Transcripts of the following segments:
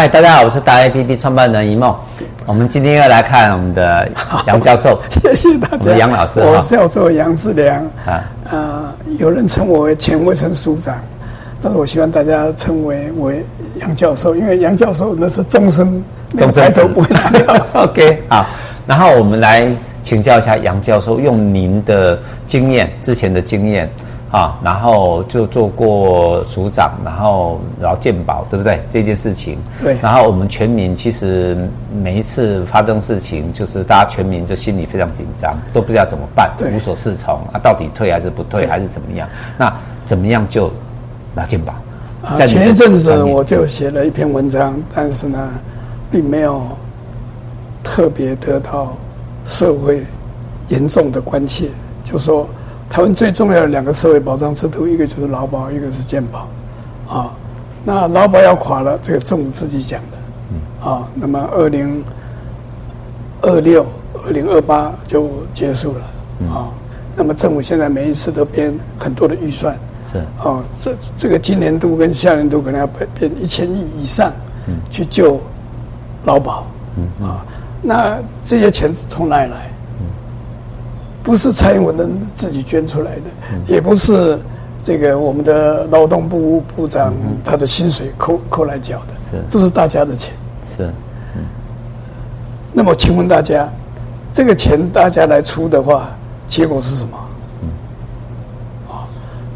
嗨，大家好，我是大 A P P 创办人一梦。我们今天要来看我们的杨教授，谢谢大家。杨老师，我叫做杨志良啊，呃，有人称我为前卫生署长，但是我希望大家称为为杨教授，因为杨教授那是终身，终身都不会拿掉。OK，好，然后我们来请教一下杨教授，用您的经验，之前的经验。啊，然后就做过署长，然后然后鉴宝，对不对？这件事情，对。然后我们全民其实每一次发生事情，就是大家全民就心里非常紧张，都不知道怎么办，无所适从啊，到底退还是不退，还是怎么样？那怎么样就拿鉴宝？啊，前一阵子我就写了一篇文章，但是呢，并没有特别得到社会严重的关切，就说。台湾最重要的两个社会保障制度，一个就是劳保，一个是健保，啊，那劳保要垮了，这个政府自己讲的，啊，那么二零二六、二零二八就结束了，啊，那么政府现在每一次都编很多的预算，是，啊，这这个今年度跟下年度可能要编一千亿以上，去救劳保，啊，那这些钱从哪里来？不是蔡英文的自己捐出来的，也不是这个我们的劳动部部长他的薪水扣扣来缴的，是，这是大家的钱，是，嗯。那么请问大家，这个钱大家来出的话，结果是什么？嗯，啊，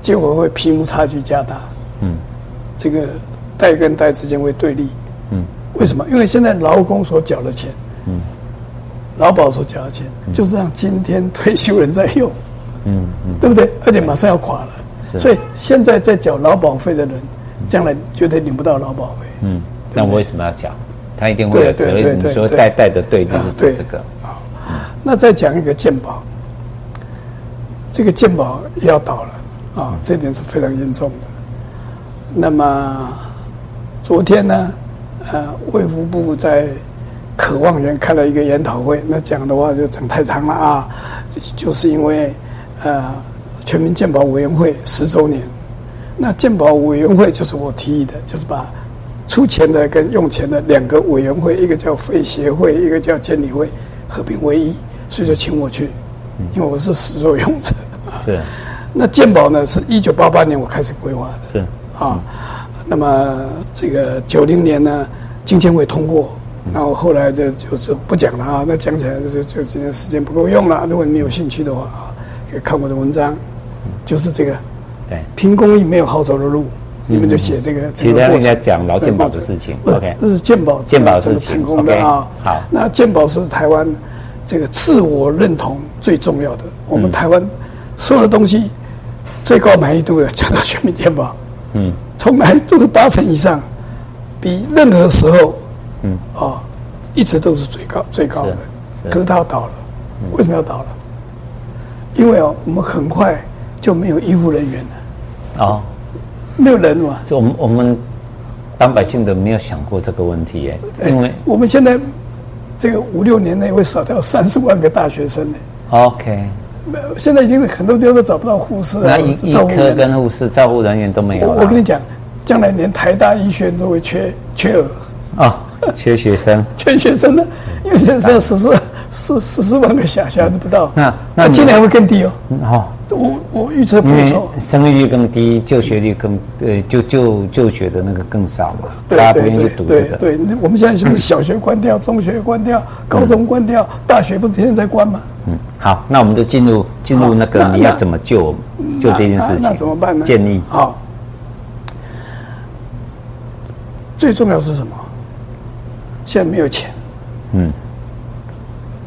结果会贫富差距加大，嗯，这个代跟代之间会对立，嗯，为什么？因为现在劳工所缴的钱，嗯。劳保所缴的钱，就是让今天退休人在用，嗯嗯，对不对？而且马上要垮了，所以现在在缴劳保费的人，将来绝对领不到劳保费。嗯，那我为什么要缴？他一定会有责任。你说代代的对就是这个。好，那再讲一个健保，这个健保要倒了啊，这点是非常严重的。那么昨天呢，呃，卫福部在。渴望园开了一个研讨会，那讲的话就讲太长了啊，就是因为呃，全民健保委员会十周年，那健保委员会就是我提议的，就是把出钱的跟用钱的两个委员会，一个叫费协会，一个叫监理会，合并为一，所以就请我去，因为我是始作俑者。是。那健保呢，是一九八八年我开始规划的。是。啊，那么这个九零年呢，经监会通过。然后后来就就是不讲了啊，那讲起来就就今天时间不够用了。如果你有兴趣的话啊，可以看我的文章，就是这个。对，凭公益没有好走的路，你们就写这个。其实人家讲劳健保的事情。OK，这是健保健保是成功的啊。好，那健保是台湾这个自我认同最重要的。我们台湾所有的东西最高满意度的叫做全民健保。嗯，从来都是八成以上，比任何时候。嗯，哦，一直都是最高最高的，可是它要倒了，嗯、为什么要倒了？因为哦，我们很快就没有医护人员了，哦，没有人嘛。就我们我们当百姓的没有想过这个问题耶，因为我们现在这个五六年内会少掉三十万个大学生呢。OK，现在已经很多地方都找不到护士啊，那医医科跟护士照护人员都没有了。我跟你讲，将来连台大医学院都会缺缺额啊。缺学生，缺学生呢？因为现在十四十十四万个小小孩子不到，那那今年会更低哦。好，我我预测不错。生育率更低，就学率更呃，就就就学的那个更少嘛。大家不愿意去读这个。对，我们现在是不是小学关掉，中学关掉，高中关掉，大学不是天天在关吗？嗯，好，那我们就进入进入那个你要怎么救救这件事情？那怎么办呢？建议好，最重要是什么？现在没有钱，嗯，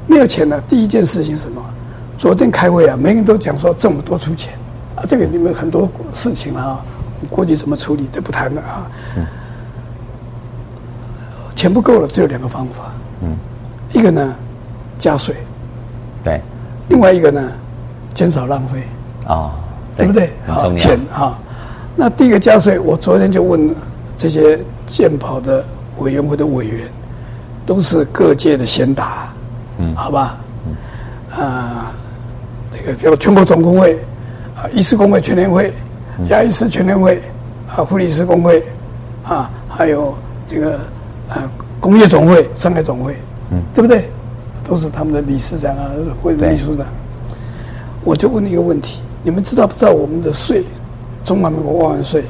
没有钱呢。第一件事情是什么？昨天开会啊，每个人都讲说这么多出钱啊，这个你们很多事情啊，过去怎么处理，这不谈了啊。嗯，钱不够了，只有两个方法，嗯，一个呢加税，对，另外一个呢减少浪费啊，对不对？啊，钱啊。那第一个加税，我昨天就问这些健保的委员会的委员。都是各界的贤达，嗯，好吧，嗯，啊，这个比如全国总工会，啊，医师工会全联会，牙医师全联会，啊，护理师工会，啊，还有这个呃工业总会、商业总会，嗯，对不对？都是他们的理事长啊，或者秘书长。我就问你一个问题：你们知道不知道我们的税？中华民国万万岁！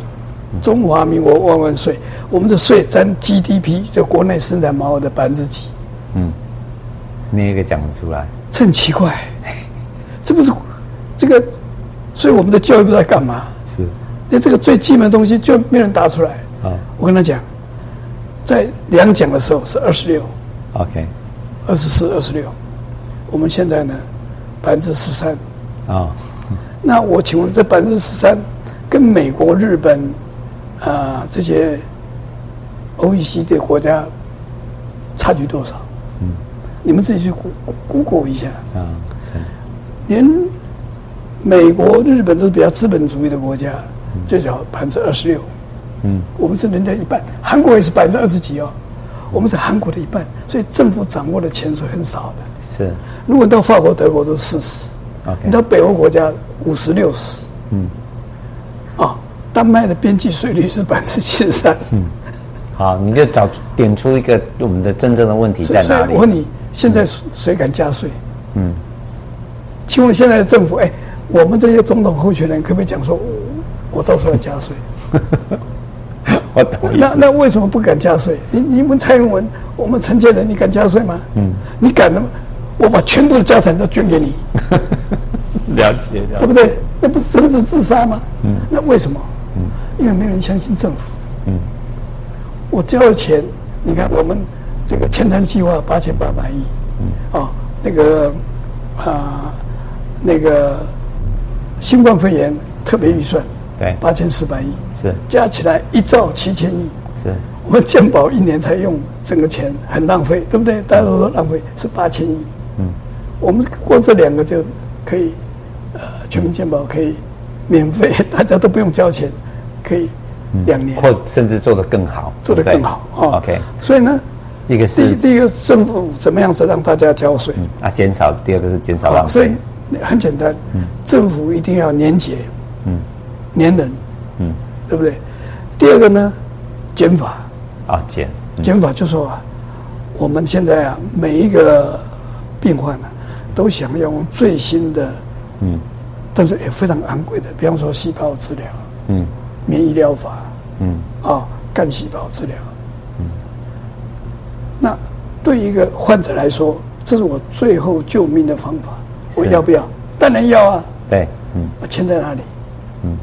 中华民国万万岁！我们的税占 GDP 就国内生产毛额的百分之几？嗯，你一个讲得出来？这很奇怪，这不是这个？所以我们的教育不知道干嘛？是，那这个最基本的东西就没人答出来。啊，我跟他讲，在两奖的时候是二十六，OK，二十四、二十六，我们现在呢百分之十三。啊，那我请问这百分之十三跟美国、日本啊、呃、这些 OECD 国家差距多少？嗯，你们自己去 Google 一下啊，连。美国、日本都是比较资本主义的国家，最少百分之二十六。嗯，我们是人家一半，韩国也是百分之二十几哦。我们是韩国的一半，所以政府掌握的钱是很少的。是，如果到法国、德国都四十你到北欧国家五十六十。嗯，啊，丹麦的边际税率是百分之七十三。嗯，好，你就找点出一个我们的真正的问题在哪里？我问你，现在谁敢加税？嗯，请问现在的政府，哎？我们这些总统候选人可不可以讲说，我到时候要加税？我懂。那那为什么不敢加税？你你们蔡英文，我们陈建仁，你敢加税吗？嗯。你敢的吗？我把全部的家产都捐给你。了解，了解。对不对？那不是政治自杀吗？嗯。那为什么？嗯。因为没人相信政府。嗯。我交了钱，你看我们这个千餐计划八千八百亿。嗯。啊，那个啊，那个。新冠肺炎特别预算，对，八千四百亿，是加起来一兆七千亿，是我们健保一年才用整个钱，很浪费，对不对？大家都说浪费，是八千亿，嗯，我们光这两个就可以，呃，全民健保可以免费，大家都不用交钱，可以两年，或甚至做得更好，做得更好啊。OK，所以呢，一个是第第一个政府怎么样子让大家交税？啊，减少；第二个是减少浪费。很简单，政府一定要廉洁，嗯，年人，嗯，对不对？第二个呢，减法。啊，减。减法就说啊，我们现在啊，每一个病患啊，都想用最新的，嗯，但是也非常昂贵的，比方说细胞治疗，嗯，免疫疗法，嗯，啊，干细胞治疗，嗯，那对一个患者来说，这是我最后救命的方法。我要不要？当然要啊。对，嗯。我钱在哪里？嗯，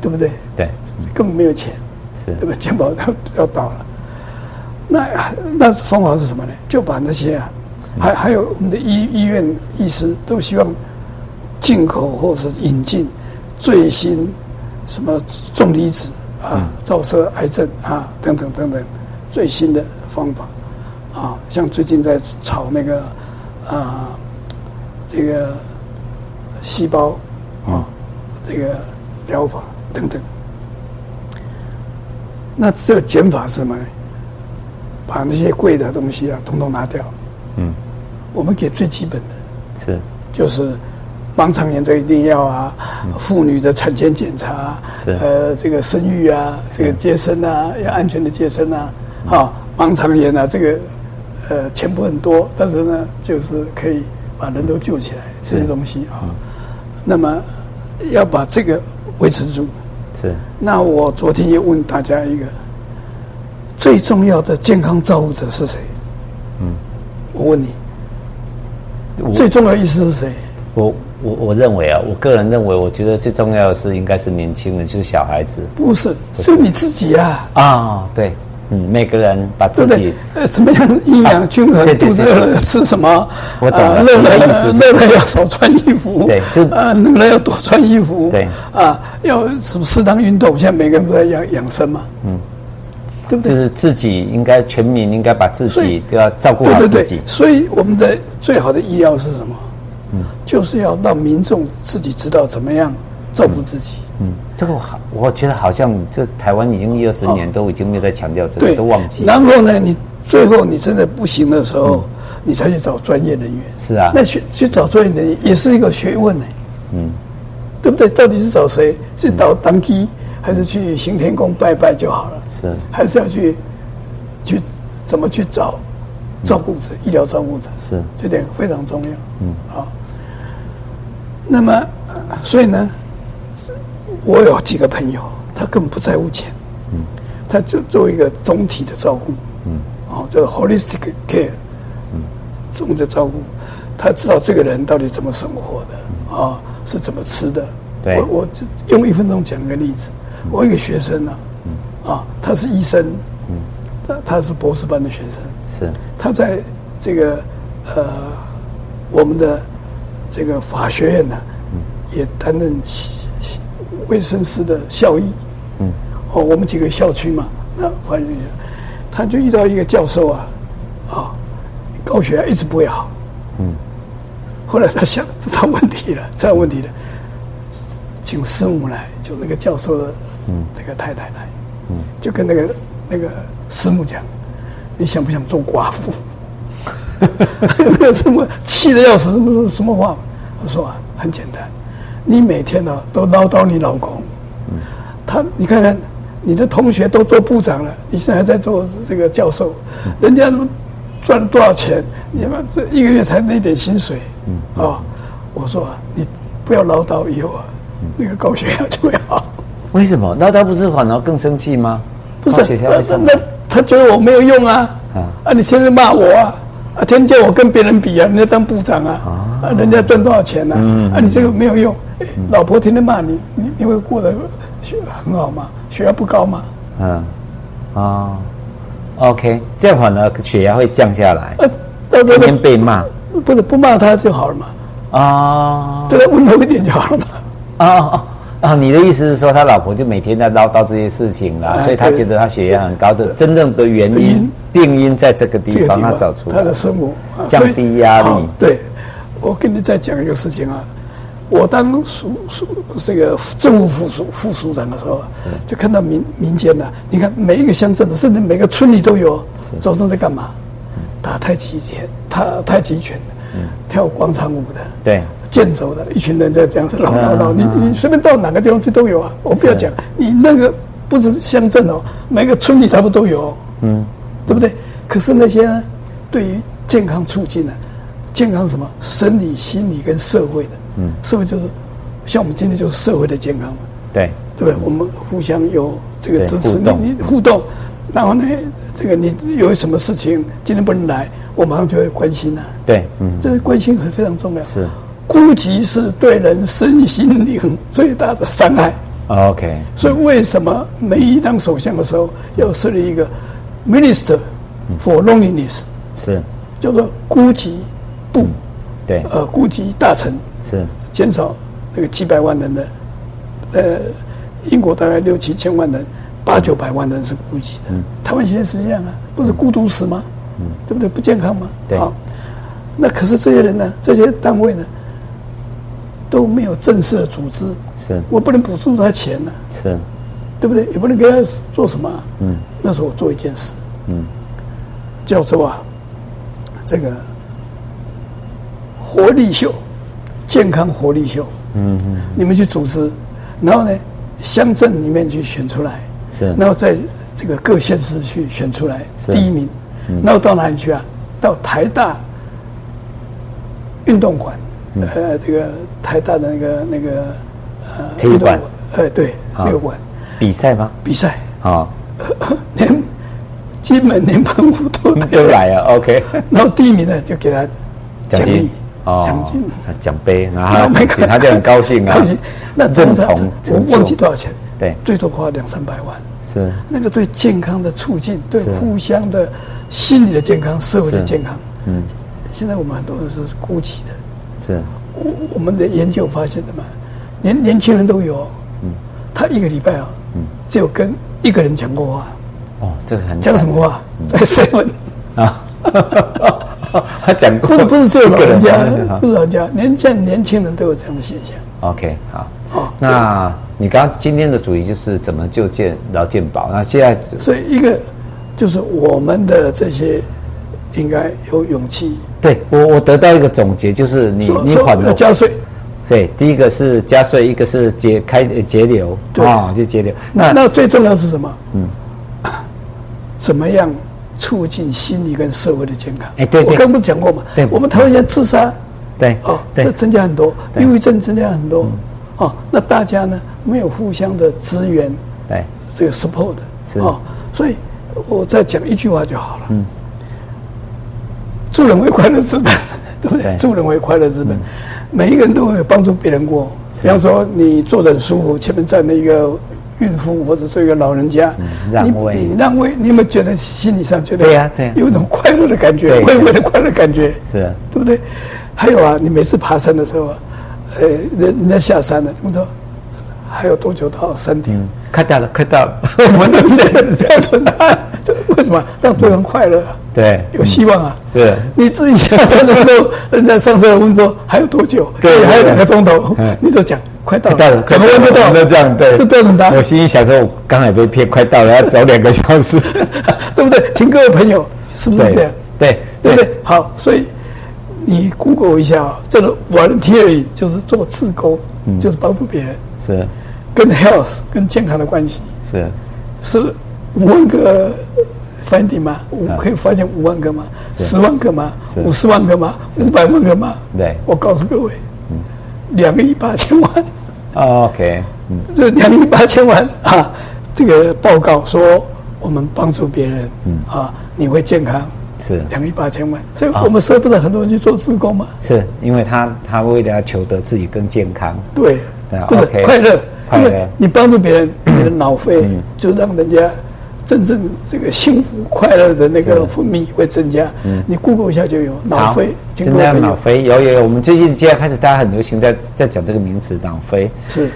对不对？对，根本没有钱，是，对不对？健保要要倒了。那那方法是什么呢？就把那些啊，还还有我们的医医院医师都希望进口或者是引进最新什么重离子啊、照射癌症啊等等等等最新的方法啊，像最近在炒那个。啊，这个细胞啊，这个疗法等等，那这个减法是什么呢？把那些贵的东西啊，统统拿掉。嗯，我们给最基本的，是就是盲肠炎，这一定要啊。妇女的产前检查，是呃，这个生育啊，这个接生啊，要安全的接生啊。好，盲肠炎啊，这个。呃，钱不很多，但是呢，就是可以把人都救起来这些东西啊。那么要把这个维持住。是。那我昨天也问大家一个最重要的健康照顾者是谁？嗯，我问你，最重要的医师是谁？我我我认为啊，我个人认为，我觉得最重要的是应该是年轻人，就是小孩子。不是，是你自己啊！啊，对。嗯，每个人把自己呃怎么样营养均衡，肚子饿了吃什么？我懂了，热了热了要少穿衣服，对，就呃冷了要多穿衣服，对，啊要什么适当运动？现在每个人都在养养生嘛，嗯，对不对？就是自己应该全民应该把自己都要照顾好自己。所以我们的最好的医疗是什么？嗯，就是要让民众自己知道怎么样照顾自己。嗯，这个好，我觉得好像这台湾已经一二十年都已经没有在强调这个，都忘记。然后呢，你最后你真的不行的时候，你才去找专业人员。是啊，那去去找专业人员也是一个学问呢。嗯，对不对？到底是找谁？是找当机，还是去行天宫拜拜就好了？是，还是要去去怎么去找照顾者、医疗照顾者，是这点非常重要。嗯，好。那么，所以呢，我有几个朋友，他根本不在乎钱，嗯，他就做一个总体的照顾，嗯，哦，叫做 holistic care，嗯，总的照顾，他知道这个人到底怎么生活的，啊，是怎么吃的。对，我我用一分钟讲一个例子，我一个学生呢，啊，他是医生，嗯，他他是博士班的学生，是，他在这个呃我们的。这个法学院呢，也担任卫生师的校医。嗯，哦，我们几个校区嘛，那法学院，他就遇到一个教授啊，啊，高血压一直不会好。嗯，后来他想知道问题了，知道问题了，请师母来，就那个教授的，嗯，这个太太来，嗯，就跟那个那个师母讲，你想不想做寡妇？那个什么气得要死，什么什么话？我说啊，很简单，你每天呢、啊、都唠叨你老公，嗯他你看看你的同学都做部长了，你现在还在做这个教授，人家赚了多少钱？你们这一个月才那点薪水，啊、哦，我说啊，你不要唠叨，以后啊，那个高血压就会好。为什么那他不是反而更生气吗？不是，那那他觉得我没有用啊，啊，你天天骂我啊。啊，天天叫我跟别人比啊，人家当部长啊，啊，人家赚多少钱呢？啊，你这个没有用，老婆天天骂你，你你会过得很好吗？血压不高吗？嗯，啊，OK，这样反而血压会降下来。呃，天天被骂，不是不骂他就好了嘛？啊，对他温柔一点就好了嘛？啊。啊，你的意思是说，他老婆就每天在唠叨这些事情啊，所以他觉得他血压很高的真正的原因病因在这个地方，他找出来。他的生活降低压力。对，我跟你再讲一个事情啊，我当署署这个政务副署副署长的时候，就看到民民间的，你看每一个乡镇的，甚至每个村里都有，早上在干嘛？打太极拳，打太极拳的，跳广场舞的，对。健走的一群人在这样子唠唠唠，你你随便到哪个地方去都有啊！我不要讲，你那个不是乡镇哦，每个村里差不多都有，嗯，对不对？可是那些呢，对于健康促进呢，健康什么？生理、心理跟社会的，嗯，社会就是像我们今天就是社会的健康嘛，对，对不对？我们互相有这个支持，你你互动，然后呢，这个你有什么事情今天不能来，我马上就会关心了，对，嗯，这个关心很非常重要，是。孤寂是对人身心灵最大的伤害。OK，所以为什么每一当首相的时候要设立一个 Minister for Loneliness？是叫做孤寂部，对，呃，孤寂大臣是减少那个几百万人的，呃，英国大概六七千万人，八九百万人是孤寂的。台湾现在是这样啊，不是孤独死吗？嗯，对不对？不健康吗？对。好，那可是这些人呢？这些单位呢？都没有正式的组织，是我不能补助他钱呢，是，对不对？也不能给他做什么。嗯，那时候我做一件事，嗯，叫做啊，这个活力秀，健康活力秀。嗯嗯，你们去组织，然后呢，乡镇里面去选出来，是，然后在这个各县市去选出来第一名，然后到哪里去啊？到台大运动馆。呃，这个台大的那个那个呃体育馆，呃，对，那个馆。比赛吗？比赛。啊，连金门连澎湖都 都来啊，OK。然后第一名呢，就给他奖励，奖金、奖杯，然后他就很高兴啊，高兴。那认同，我忘记多少钱，对，最多花两三百万。是。那个对健康的促进，对互相的心理的健康、社会的健康。嗯，现在我们很多人是孤寂的。是，我我们的研究发现的嘛，年年轻人都有，嗯，他一个礼拜啊，嗯，只有跟一个人讲过话，哦，这个很讲什么话？在 seven 啊，他讲过，不是不是只有老人家，不是老人家，连像年轻人都有这样的现象。OK，好，好，那你刚刚今天的主题就是怎么就健劳健保？那现在所以一个就是我们的这些应该有勇气。对我，我得到一个总结，就是你你还了加税，对，第一个是加税，一个是节开节流，啊、哦，就节流。那那最重要是什么？嗯，怎么样促进心理跟社会的健康。哎，对，我刚不是讲过嘛？对，我们台湾现在自杀，对，哦，这增加很多，忧郁症增加很多，哦，那大家呢没有互相的支援，对，这个 support 是哦，所以我再讲一句话就好了。嗯，助人为快乐之本，对不对？助人为快乐之本，每一个人都会有帮助别人过。比方说，你坐得很舒服，前面站了一个。孕妇或者是一个老人家，让位，你让位，你有没有觉得心理上觉得对呀对，有一种快乐的感觉，微微的快乐感觉，是，对不对？还有啊，你每次爬山的时候，呃，人人家下山了，怎么说？还有多久到山顶？快到了，快到了，我们都这样子这样存在，这为什么让对方快乐？对，有希望啊！是，你自己下山的时候，人家上车问说还有多久？对，还有两个钟头，你都讲。快到了，怎么问不到？那这样对，这标准答案。我心里想说，我刚才被骗，快到了，要走两个小时，对不对？请各位朋友，是不是这样？对，对不对？好，所以你 Google 一下啊，这个 volunteer 就是做自工，就是帮助别人，是跟 health 跟健康的关系。是。是五万个 finding 吗？我可以发现五万个吗？十万个吗？五十万个吗？五百万个吗？对，我告诉各位，两个亿八千万。Oh, OK，嗯，这两亿八千万啊，这个报告说我们帮助别人，嗯。啊，你会健康，是。两亿八千万，所以我们社不是很多人去做自工吗？是因为他他为了要求得自己更健康，对，对，OK，快乐，快乐，你帮助别人，你的脑费就让人家。真正这个幸福快乐的那个分泌会增加，嗯，你 Google 一下就有脑啡，增加脑啡，有有有。我们最近现在开始，大家很流行在在讲这个名词脑啡，是。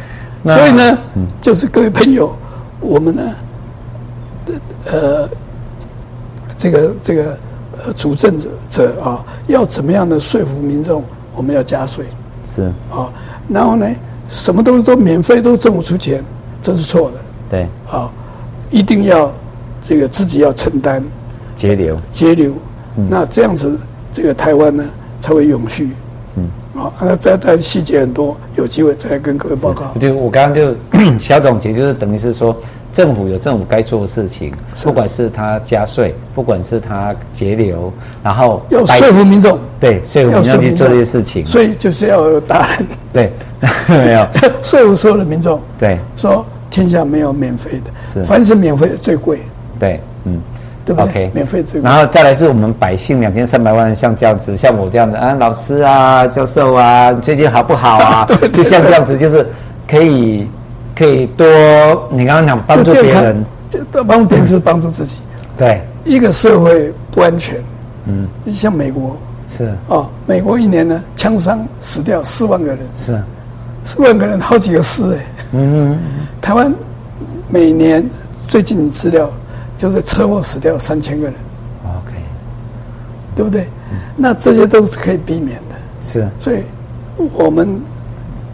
所以呢，就是各位朋友，我们呢，呃，这个这个呃主政者者啊，要怎么样的说服民众？我们要加税，是啊。然后呢，什么东西都免费，都政府出钱，这是错的。对，好，一定要。这个自己要承担，节流，节流，嗯、那这样子，这个台湾呢才会永续。嗯，好，那再再细节很多，有机会再跟各位报告。就我刚刚就 小总结，就是等于是说，政府有政府该做的事情，不管是他加税，不管是他节流，然后要说服民众，对，说服民众去做这些事情，所以就是要有答案。对，没有。说服所有的民众，对，说天下没有免费的，是。凡是免费的最贵。对，嗯，对不对？OK，免费最。然后再来是我们百姓两千三百万人，像这样子，像我这样子啊，老师啊，教授啊，最近好不好啊？对，就像这样子，就是可以可以多。你刚刚讲帮助别人，就帮助别人就是帮助自己。对，一个社会不安全，嗯，像美国。是。哦，美国一年呢枪伤死掉四万个人，是四万个人，好几个市哎，嗯，台湾每年最近资料。就是车祸死掉三千个人，OK，对不对？嗯、那这些都是可以避免的。是，所以我们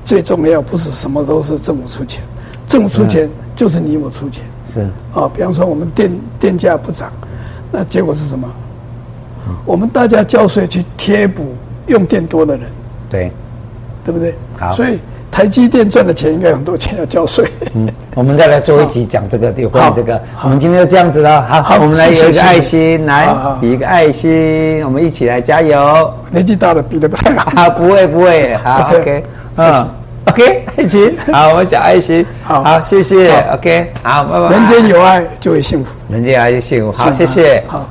最重要不是什么都是政府出钱，政府出钱就是你我出钱。是啊、哦，比方说我们电电价不涨，那结果是什么？嗯、我们大家交税去贴补用电多的人，对，对不对？好，所以。台积电赚的钱应该很多钱要交税。嗯，我们再来做一集讲这个有关于这个。我们今天就这样子了。好，我们来有一个爱心，来比一个爱心，我们一起来加油。年纪大了比的不太好。不会不会，好 OK，嗯，OK，爱心，好，我们小爱心，好，谢谢，OK，好，拜拜。人间有爱就会幸福，人间有爱就幸福，好，谢谢，好。